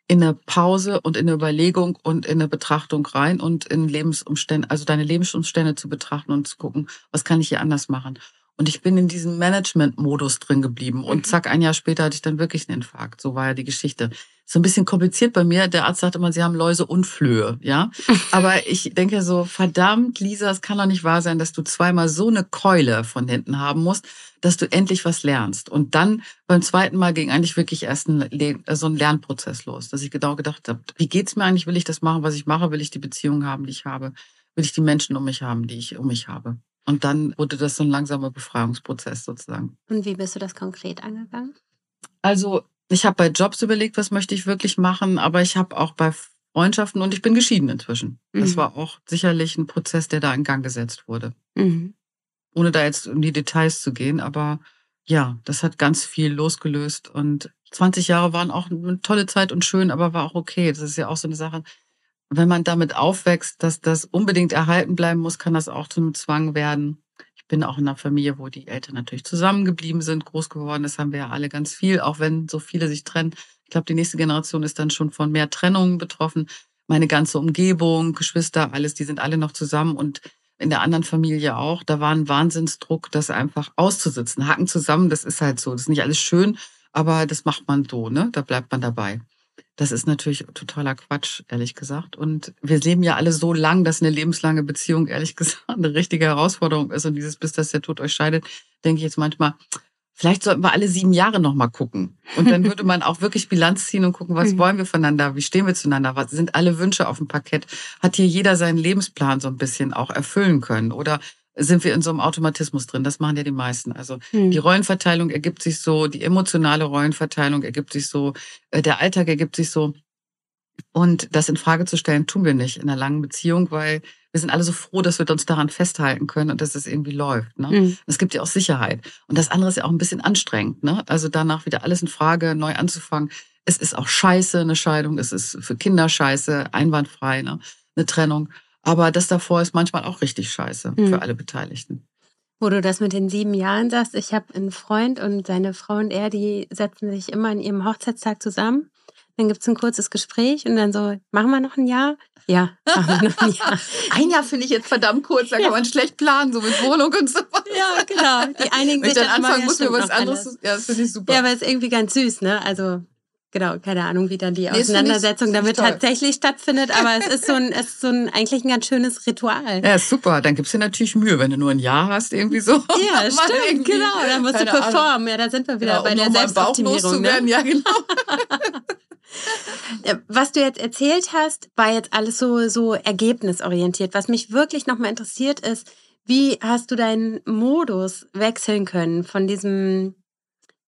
in eine Pause und in eine Überlegung und in eine Betrachtung rein und in Lebensumstände, also deine Lebensumstände zu betrachten und zu gucken, was kann ich hier anders machen. Und ich bin in diesem Management-Modus drin geblieben. Und mhm. zack, ein Jahr später hatte ich dann wirklich einen Infarkt. So war ja die Geschichte. So ein bisschen kompliziert bei mir. Der Arzt sagte immer, Sie haben Läuse und Flöhe, ja. Aber ich denke so, verdammt, Lisa, es kann doch nicht wahr sein, dass du zweimal so eine Keule von hinten haben musst, dass du endlich was lernst. Und dann beim zweiten Mal ging eigentlich wirklich erst ein, so ein Lernprozess los, dass ich genau gedacht habe, wie geht's mir eigentlich? Will ich das machen, was ich mache? Will ich die Beziehung haben, die ich habe? Will ich die Menschen um mich haben, die ich um mich habe? Und dann wurde das so ein langsamer Befreiungsprozess sozusagen. Und wie bist du das konkret angegangen? Also ich habe bei Jobs überlegt, was möchte ich wirklich machen, aber ich habe auch bei Freundschaften und ich bin geschieden inzwischen. Mhm. Das war auch sicherlich ein Prozess, der da in Gang gesetzt wurde. Mhm. Ohne da jetzt in die Details zu gehen, aber ja, das hat ganz viel losgelöst und 20 Jahre waren auch eine tolle Zeit und schön, aber war auch okay. Das ist ja auch so eine Sache wenn man damit aufwächst, dass das unbedingt erhalten bleiben muss, kann das auch zu einem Zwang werden. Ich bin auch in einer Familie, wo die Eltern natürlich zusammengeblieben sind, groß geworden. Das haben wir ja alle ganz viel, auch wenn so viele sich trennen. Ich glaube, die nächste Generation ist dann schon von mehr Trennungen betroffen. Meine ganze Umgebung, Geschwister, alles, die sind alle noch zusammen und in der anderen Familie auch. Da war ein Wahnsinnsdruck, das einfach auszusitzen. Haken zusammen, das ist halt so. Das ist nicht alles schön, aber das macht man so, ne? Da bleibt man dabei. Das ist natürlich totaler Quatsch, ehrlich gesagt. Und wir leben ja alle so lang, dass eine lebenslange Beziehung, ehrlich gesagt, eine richtige Herausforderung ist. Und dieses, bis das der Tod euch scheidet, denke ich jetzt manchmal, vielleicht sollten wir alle sieben Jahre nochmal gucken. Und dann würde man auch wirklich Bilanz ziehen und gucken, was mhm. wollen wir voneinander? Wie stehen wir zueinander? Was sind alle Wünsche auf dem Parkett? Hat hier jeder seinen Lebensplan so ein bisschen auch erfüllen können? Oder sind wir in so einem Automatismus drin. Das machen ja die meisten. Also hm. die Rollenverteilung ergibt sich so, die emotionale Rollenverteilung ergibt sich so, äh, der Alltag ergibt sich so. Und das in Frage zu stellen, tun wir nicht in einer langen Beziehung, weil wir sind alle so froh, dass wir uns daran festhalten können und dass es irgendwie läuft. Ne? Mhm. Es gibt ja auch Sicherheit. Und das andere ist ja auch ein bisschen anstrengend. Ne? Also danach wieder alles in Frage, neu anzufangen. Es ist auch scheiße, eine Scheidung. Es ist für Kinder scheiße, einwandfrei, ne? eine Trennung. Aber das davor ist manchmal auch richtig scheiße mhm. für alle Beteiligten. Wo du das mit den sieben Jahren sagst, ich habe einen Freund und seine Frau und er, die setzen sich immer an ihrem Hochzeitstag zusammen. Dann gibt es ein kurzes Gespräch und dann so, machen wir noch ein Jahr? Ja, machen wir noch ein Jahr. ein Jahr finde ich jetzt verdammt kurz, da ja. kann man schlecht planen, so mit Wohnung und so. Ja, genau. Die einigen Wenn sich dann, dann anfangen muss für was anderes. Alles. Ja, das finde ich super. Ja, aber es ist irgendwie ganz süß, ne? Also Genau, keine Ahnung, wie dann die nee, Auseinandersetzung damit tatsächlich stattfindet, aber es ist so ein, es ist so ein eigentlich ein ganz schönes Ritual. Ja, super. Dann gibst du natürlich Mühe, wenn du nur ein Jahr hast, irgendwie so. Ja, stimmt, genau. Dann musst du performen. Ahnung. Ja, da sind wir wieder ja, bei um der Selbstoptimierung. Ne? Ja, genau. Was du jetzt erzählt hast, war jetzt alles so, so ergebnisorientiert. Was mich wirklich nochmal interessiert ist, wie hast du deinen Modus wechseln können von diesem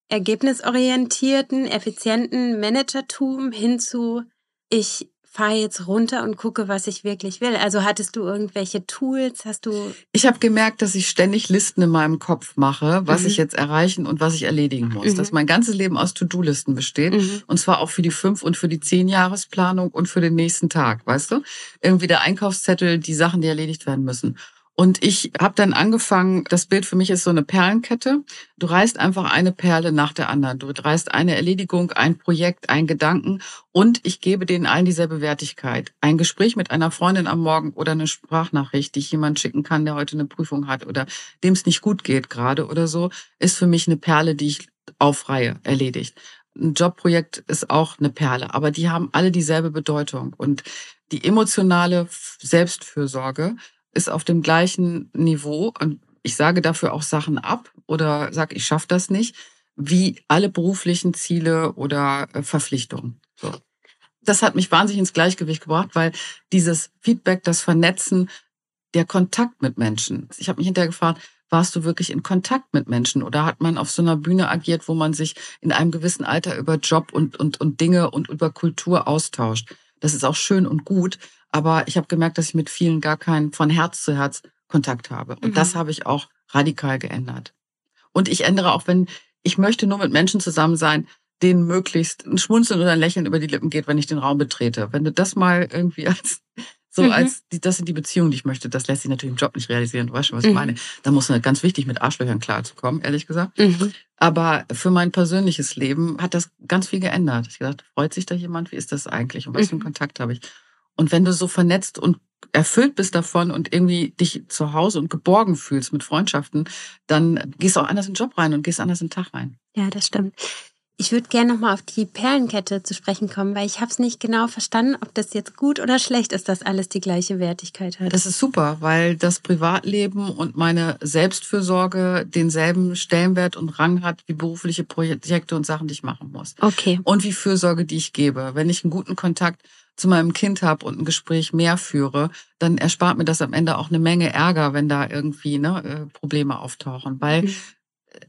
ergebnisorientierten, effizienten Managertum hin zu, ich fahre jetzt runter und gucke, was ich wirklich will. Also hattest du irgendwelche Tools? Hast du? Ich habe gemerkt, dass ich ständig Listen in meinem Kopf mache, was mhm. ich jetzt erreichen und was ich erledigen muss. Mhm. Dass mein ganzes Leben aus To-Do-Listen besteht. Mhm. Und zwar auch für die fünf und für die zehn Jahresplanung und für den nächsten Tag, weißt du? Irgendwie der Einkaufszettel, die Sachen, die erledigt werden müssen. Und ich habe dann angefangen, das Bild für mich ist so eine Perlenkette. Du reißt einfach eine Perle nach der anderen. Du reißt eine Erledigung, ein Projekt, ein Gedanken und ich gebe denen allen dieselbe Wertigkeit. Ein Gespräch mit einer Freundin am Morgen oder eine Sprachnachricht, die ich jemand schicken kann, der heute eine Prüfung hat oder dem es nicht gut geht gerade oder so, ist für mich eine Perle, die ich aufreihe, erledigt. Ein Jobprojekt ist auch eine Perle, aber die haben alle dieselbe Bedeutung und die emotionale Selbstfürsorge ist auf dem gleichen Niveau und ich sage dafür auch Sachen ab oder sage, ich schaffe das nicht, wie alle beruflichen Ziele oder äh, Verpflichtungen. So. Das hat mich wahnsinnig ins Gleichgewicht gebracht, weil dieses Feedback, das Vernetzen, der Kontakt mit Menschen. Ich habe mich hinterher gefragt, warst du wirklich in Kontakt mit Menschen oder hat man auf so einer Bühne agiert, wo man sich in einem gewissen Alter über Job und, und, und Dinge und über Kultur austauscht? Das ist auch schön und gut, aber ich habe gemerkt, dass ich mit vielen gar keinen von Herz zu Herz Kontakt habe. Und mhm. das habe ich auch radikal geändert. Und ich ändere auch, wenn ich möchte nur mit Menschen zusammen sein, denen möglichst ein Schmunzeln oder ein Lächeln über die Lippen geht, wenn ich den Raum betrete. Wenn du das mal irgendwie als so mhm. als das sind die Beziehungen, die ich möchte, das lässt sich natürlich im Job nicht realisieren. Du weißt schon, was mhm. ich meine. Da muss man ganz wichtig mit Arschlöchern klarzukommen, ehrlich gesagt. Mhm. Aber für mein persönliches Leben hat das ganz viel geändert. Ich gedacht, freut sich da jemand? Wie ist das eigentlich? Und was für einen mhm. Kontakt habe ich? Und wenn du so vernetzt und erfüllt bist davon und irgendwie dich zu Hause und geborgen fühlst mit Freundschaften, dann gehst du auch anders in den Job rein und gehst anders in den Tag rein. Ja, das stimmt. Ich würde gerne nochmal auf die Perlenkette zu sprechen kommen, weil ich habe es nicht genau verstanden, ob das jetzt gut oder schlecht ist, dass alles die gleiche Wertigkeit hat. Das ist super, weil das Privatleben und meine Selbstfürsorge denselben Stellenwert und Rang hat wie berufliche Projekte und Sachen, die ich machen muss. Okay. Und wie Fürsorge, die ich gebe. Wenn ich einen guten Kontakt zu meinem Kind habe und ein Gespräch mehr führe, dann erspart mir das am Ende auch eine Menge Ärger, wenn da irgendwie ne, äh, Probleme auftauchen. Weil mhm.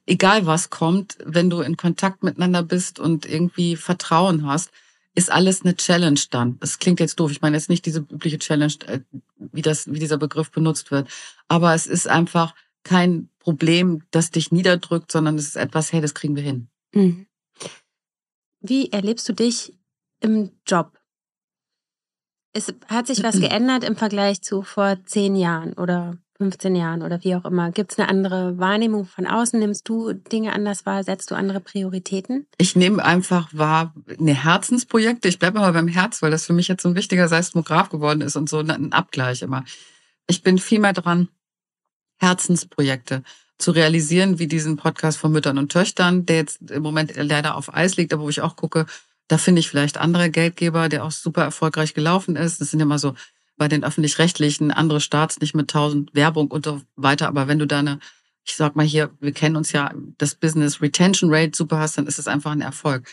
Egal was kommt, wenn du in Kontakt miteinander bist und irgendwie Vertrauen hast, ist alles eine Challenge dann. Das klingt jetzt doof. Ich meine jetzt nicht diese übliche Challenge, äh, wie das, wie dieser Begriff benutzt wird. Aber es ist einfach kein Problem, das dich niederdrückt, sondern es ist etwas, hey, das kriegen wir hin. Mhm. Wie erlebst du dich im Job? Es hat sich was geändert im Vergleich zu vor zehn Jahren oder 15 Jahren oder wie auch immer. Gibt es eine andere Wahrnehmung von außen? Nimmst du Dinge anders wahr? Setzt du andere Prioritäten? Ich nehme einfach wahr, eine Herzensprojekte. Ich bleibe mal beim Herz, weil das für mich jetzt so ein wichtiger Seismograph geworden ist und so ein Abgleich immer. Ich bin viel mehr dran, Herzensprojekte zu realisieren, wie diesen Podcast von Müttern und Töchtern, der jetzt im Moment leider auf Eis liegt, aber wo ich auch gucke, da finde ich vielleicht andere Geldgeber, der auch super erfolgreich gelaufen ist. Das sind immer so bei den öffentlich-rechtlichen andere Staats nicht mit tausend Werbung und so weiter. Aber wenn du da eine, ich sag mal hier, wir kennen uns ja, das Business Retention Rate super hast, dann ist es einfach ein Erfolg.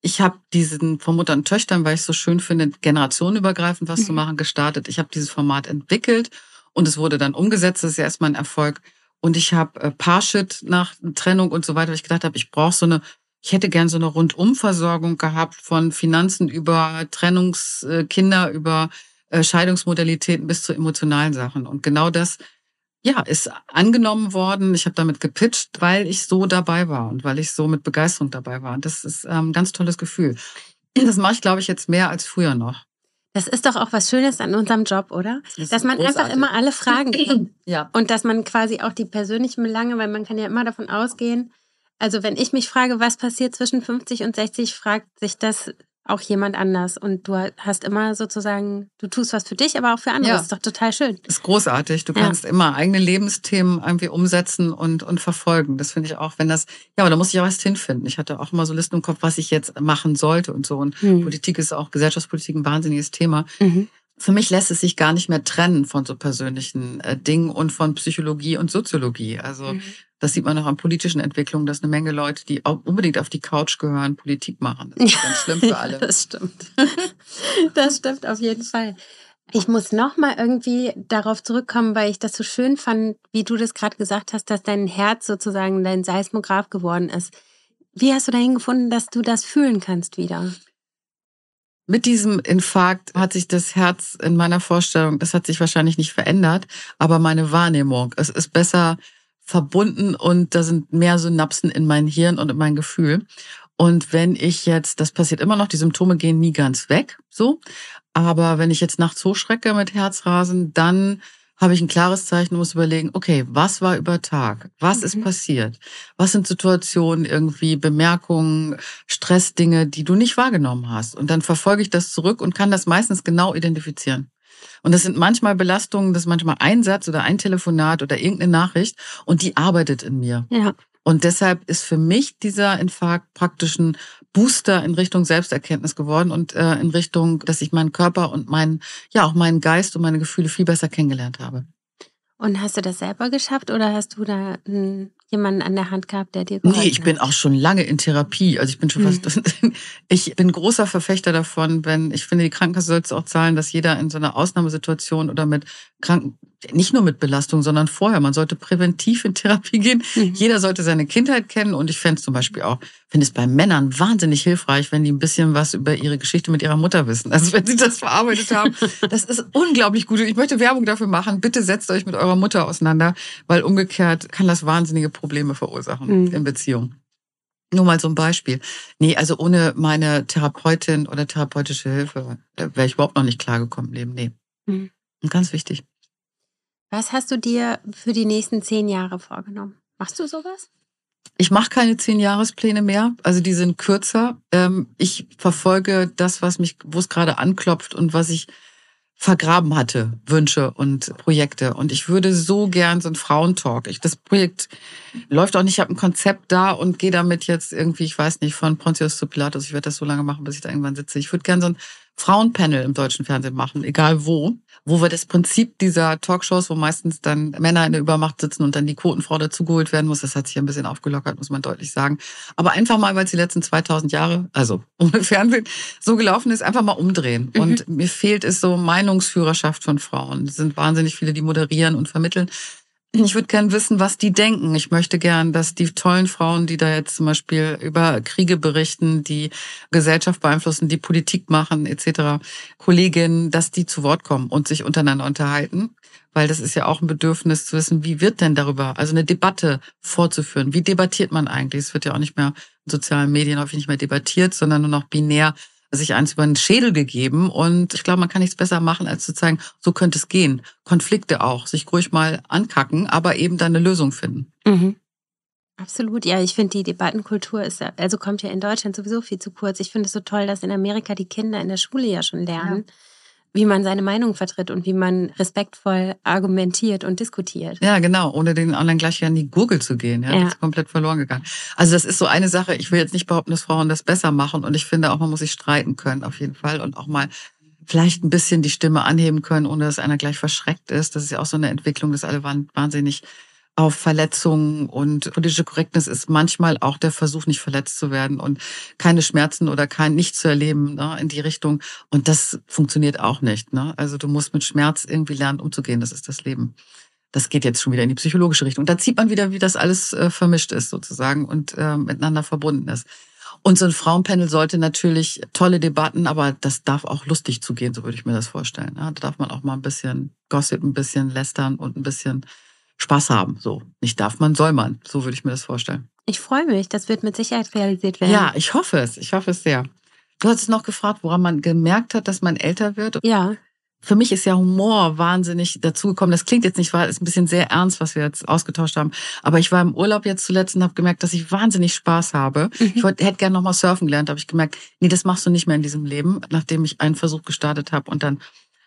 Ich habe diesen von Mutter und Töchtern, weil ich es so schön finde, generationenübergreifend was mhm. zu machen, gestartet. Ich habe dieses Format entwickelt und es wurde dann umgesetzt. Das ist ja erstmal ein Erfolg. Und ich habe äh, Parshit nach Trennung und so weiter, weil ich gedacht habe, ich brauche so eine ich hätte gern so eine Rundumversorgung gehabt von Finanzen über Trennungskinder, über äh, Scheidungsmodalitäten bis zu emotionalen Sachen. Und genau das, ja, ist angenommen worden. Ich habe damit gepitcht, weil ich so dabei war und weil ich so mit Begeisterung dabei war. Und das ist ähm, ein ganz tolles Gefühl. Das mache ich, glaube ich, jetzt mehr als früher noch. Das ist doch auch was Schönes an unserem Job, oder? Das dass man großartig. einfach immer alle Fragen kann. ja. Und dass man quasi auch die persönlichen Belange, weil man kann ja immer davon ausgehen, also wenn ich mich frage, was passiert zwischen 50 und 60, fragt sich das auch jemand anders. Und du hast immer sozusagen, du tust was für dich, aber auch für andere. Ja. Das ist doch total schön. Das ist großartig. Du kannst ja. immer eigene Lebensthemen irgendwie umsetzen und, und verfolgen. Das finde ich auch, wenn das, ja, aber da muss ich auch erst hinfinden. Ich hatte auch immer so Listen im Kopf, was ich jetzt machen sollte und so. Und mhm. Politik ist auch, Gesellschaftspolitik ein wahnsinniges Thema. Mhm für mich lässt es sich gar nicht mehr trennen von so persönlichen äh, Dingen und von Psychologie und Soziologie. Also mhm. Das sieht man auch an politischen Entwicklungen, dass eine Menge Leute, die auch unbedingt auf die Couch gehören, Politik machen. Das ist ganz schlimm für alle. das stimmt. das stimmt auf jeden Fall. Ich muss noch mal irgendwie darauf zurückkommen, weil ich das so schön fand, wie du das gerade gesagt hast, dass dein Herz sozusagen dein Seismograph geworden ist. Wie hast du dahin gefunden, dass du das fühlen kannst wieder? Mit diesem Infarkt hat sich das Herz in meiner Vorstellung, das hat sich wahrscheinlich nicht verändert, aber meine Wahrnehmung, es ist besser verbunden und da sind mehr Synapsen in mein Hirn und in mein Gefühl. Und wenn ich jetzt, das passiert immer noch, die Symptome gehen nie ganz weg, so. Aber wenn ich jetzt nachts hochschrecke mit Herzrasen, dann habe ich ein klares Zeichen und muss überlegen, okay, was war über Tag? Was mhm. ist passiert? Was sind Situationen, irgendwie Bemerkungen, Stressdinge, die du nicht wahrgenommen hast? Und dann verfolge ich das zurück und kann das meistens genau identifizieren. Und das sind manchmal Belastungen, das ist manchmal ein Satz oder ein Telefonat oder irgendeine Nachricht und die arbeitet in mir. Ja. Und deshalb ist für mich dieser Infarkt praktisch ein Booster in Richtung Selbsterkenntnis geworden und äh, in Richtung, dass ich meinen Körper und meinen, ja auch meinen Geist und meine Gefühle viel besser kennengelernt habe. Und hast du das selber geschafft oder hast du da einen jemanden an der Hand gehabt, der dir geholfen Nee, ich bin auch schon lange in Therapie. Also ich bin schon mhm. fast, ich bin großer Verfechter davon, wenn, ich finde, die Krankenkasse sollte auch zahlen, dass jeder in so einer Ausnahmesituation oder mit Kranken, nicht nur mit Belastung, sondern vorher, man sollte präventiv in Therapie gehen. Mhm. Jeder sollte seine Kindheit kennen und ich fände es zum Beispiel auch, finde es bei Männern wahnsinnig hilfreich, wenn die ein bisschen was über ihre Geschichte mit ihrer Mutter wissen. Also wenn sie das verarbeitet haben, das ist unglaublich gut. Ich möchte Werbung dafür machen. Bitte setzt euch mit eurer Mutter auseinander, weil umgekehrt kann das wahnsinnige Probleme verursachen mhm. in Beziehungen. Nur mal so ein Beispiel. Nee, also ohne meine Therapeutin oder therapeutische Hilfe wäre ich überhaupt noch nicht klargekommen im Leben. Nee. Mhm. Und ganz wichtig. Was hast du dir für die nächsten zehn Jahre vorgenommen? Machst du sowas? Ich mache keine zehn Jahrespläne mehr, also die sind kürzer. Ähm, ich verfolge das, was mich, wo es gerade anklopft und was ich vergraben hatte, Wünsche und Projekte. Und ich würde so gern so ein Frauentalk. Ich, das Projekt läuft auch nicht, ich habe ein Konzept da und gehe damit jetzt irgendwie, ich weiß nicht, von Pontius zu Pilatus. Ich werde das so lange machen, bis ich da irgendwann sitze. Ich würde gern so ein Frauenpanel im deutschen Fernsehen machen, egal wo, wo wir das Prinzip dieser Talkshows, wo meistens dann Männer in der Übermacht sitzen und dann die Quotenfrau dazugeholt werden muss, das hat sich ein bisschen aufgelockert, muss man deutlich sagen. Aber einfach mal, weil es die letzten 2000 Jahre, also ohne Fernsehen, so gelaufen ist, einfach mal umdrehen. Mhm. Und mir fehlt es so Meinungsführerschaft von Frauen. Es sind wahnsinnig viele, die moderieren und vermitteln. Ich würde gern wissen, was die denken. Ich möchte gern, dass die tollen Frauen, die da jetzt zum Beispiel über Kriege berichten, die Gesellschaft beeinflussen, die Politik machen etc., Kolleginnen, dass die zu Wort kommen und sich untereinander unterhalten. Weil das ist ja auch ein Bedürfnis zu wissen, wie wird denn darüber, also eine Debatte vorzuführen. Wie debattiert man eigentlich? Es wird ja auch nicht mehr in sozialen Medien häufig nicht mehr debattiert, sondern nur noch binär sich eins über den Schädel gegeben. Und ich glaube, man kann nichts besser machen, als zu zeigen, so könnte es gehen. Konflikte auch, sich ruhig mal ankacken, aber eben dann eine Lösung finden. Mhm. Absolut, ja. Ich finde, die Debattenkultur ist, also kommt ja in Deutschland sowieso viel zu kurz. Ich finde es so toll, dass in Amerika die Kinder in der Schule ja schon lernen. Ja wie man seine Meinung vertritt und wie man respektvoll argumentiert und diskutiert. Ja, genau, ohne den anderen gleich an die Gurgel zu gehen. Ja, ja. Das ist komplett verloren gegangen. Also das ist so eine Sache, ich will jetzt nicht behaupten, dass Frauen das besser machen und ich finde auch, man muss sich streiten können auf jeden Fall und auch mal vielleicht ein bisschen die Stimme anheben können, ohne dass einer gleich verschreckt ist. Das ist ja auch so eine Entwicklung, dass alle waren wahnsinnig auf Verletzungen und politische Korrektness ist manchmal auch der Versuch, nicht verletzt zu werden und keine Schmerzen oder kein Nichts zu erleben ne, in die Richtung. Und das funktioniert auch nicht. Ne? Also du musst mit Schmerz irgendwie lernen, umzugehen. Das ist das Leben. Das geht jetzt schon wieder in die psychologische Richtung. Da zieht man wieder, wie das alles äh, vermischt ist sozusagen und äh, miteinander verbunden ist. Und so ein Frauenpanel sollte natürlich tolle Debatten, aber das darf auch lustig zugehen, so würde ich mir das vorstellen. Ja, da darf man auch mal ein bisschen Gossip, ein bisschen lästern und ein bisschen Spaß haben. So, nicht darf man, soll man. So würde ich mir das vorstellen. Ich freue mich, das wird mit Sicherheit realisiert werden. Ja, ich hoffe es. Ich hoffe es sehr. Du hast noch gefragt, woran man gemerkt hat, dass man älter wird. Ja. Für mich ist ja Humor wahnsinnig dazugekommen. Das klingt jetzt nicht wahr, ist ein bisschen sehr ernst, was wir jetzt ausgetauscht haben. Aber ich war im Urlaub jetzt zuletzt und habe gemerkt, dass ich wahnsinnig Spaß habe. Mhm. Ich wollte, hätte gerne nochmal surfen gelernt, habe ich gemerkt, nee, das machst du nicht mehr in diesem Leben, nachdem ich einen Versuch gestartet habe und dann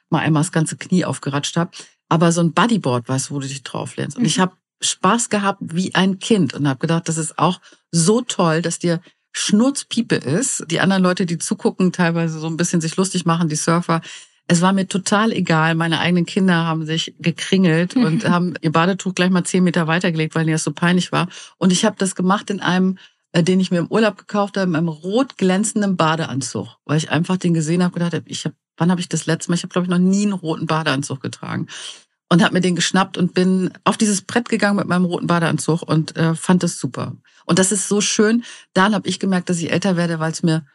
mal einmal das ganze Knie aufgeratscht habe aber so ein Bodyboard, weißt du, wo du dich drauf lernst. Und mhm. ich habe Spaß gehabt wie ein Kind und habe gedacht, das ist auch so toll, dass dir Schnurzpiepe ist. Die anderen Leute, die zugucken, teilweise so ein bisschen sich lustig machen, die Surfer. Es war mir total egal. Meine eigenen Kinder haben sich gekringelt und haben ihr Badetuch gleich mal zehn Meter weitergelegt, weil mir das so peinlich war. Und ich habe das gemacht in einem, äh, den ich mir im Urlaub gekauft habe, in einem rot glänzenden Badeanzug, weil ich einfach den gesehen habe, gedacht habe, ich habe wann habe ich das letzte Mal, ich habe glaube ich noch nie einen roten Badeanzug getragen und habe mir den geschnappt und bin auf dieses Brett gegangen mit meinem roten Badeanzug und äh, fand es super. Und das ist so schön. Dann habe ich gemerkt, dass ich älter werde, weil es mir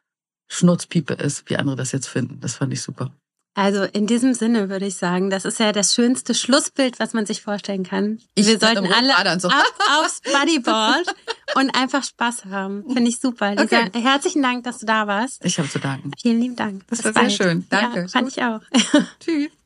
Schnurzpiepe ist, wie andere das jetzt finden. Das fand ich super. Also in diesem Sinne würde ich sagen, das ist ja das schönste Schlussbild, was man sich vorstellen kann. Ich Wir sollten alle so. ab aufs Bodyboard und einfach Spaß haben. Finde ich super. Lisa, Okay. herzlichen Dank, dass du da warst. Ich habe zu danken. Vielen lieben Dank. Das Bis war sehr bald. schön. Danke. Ja, fand ich auch. Tschüss.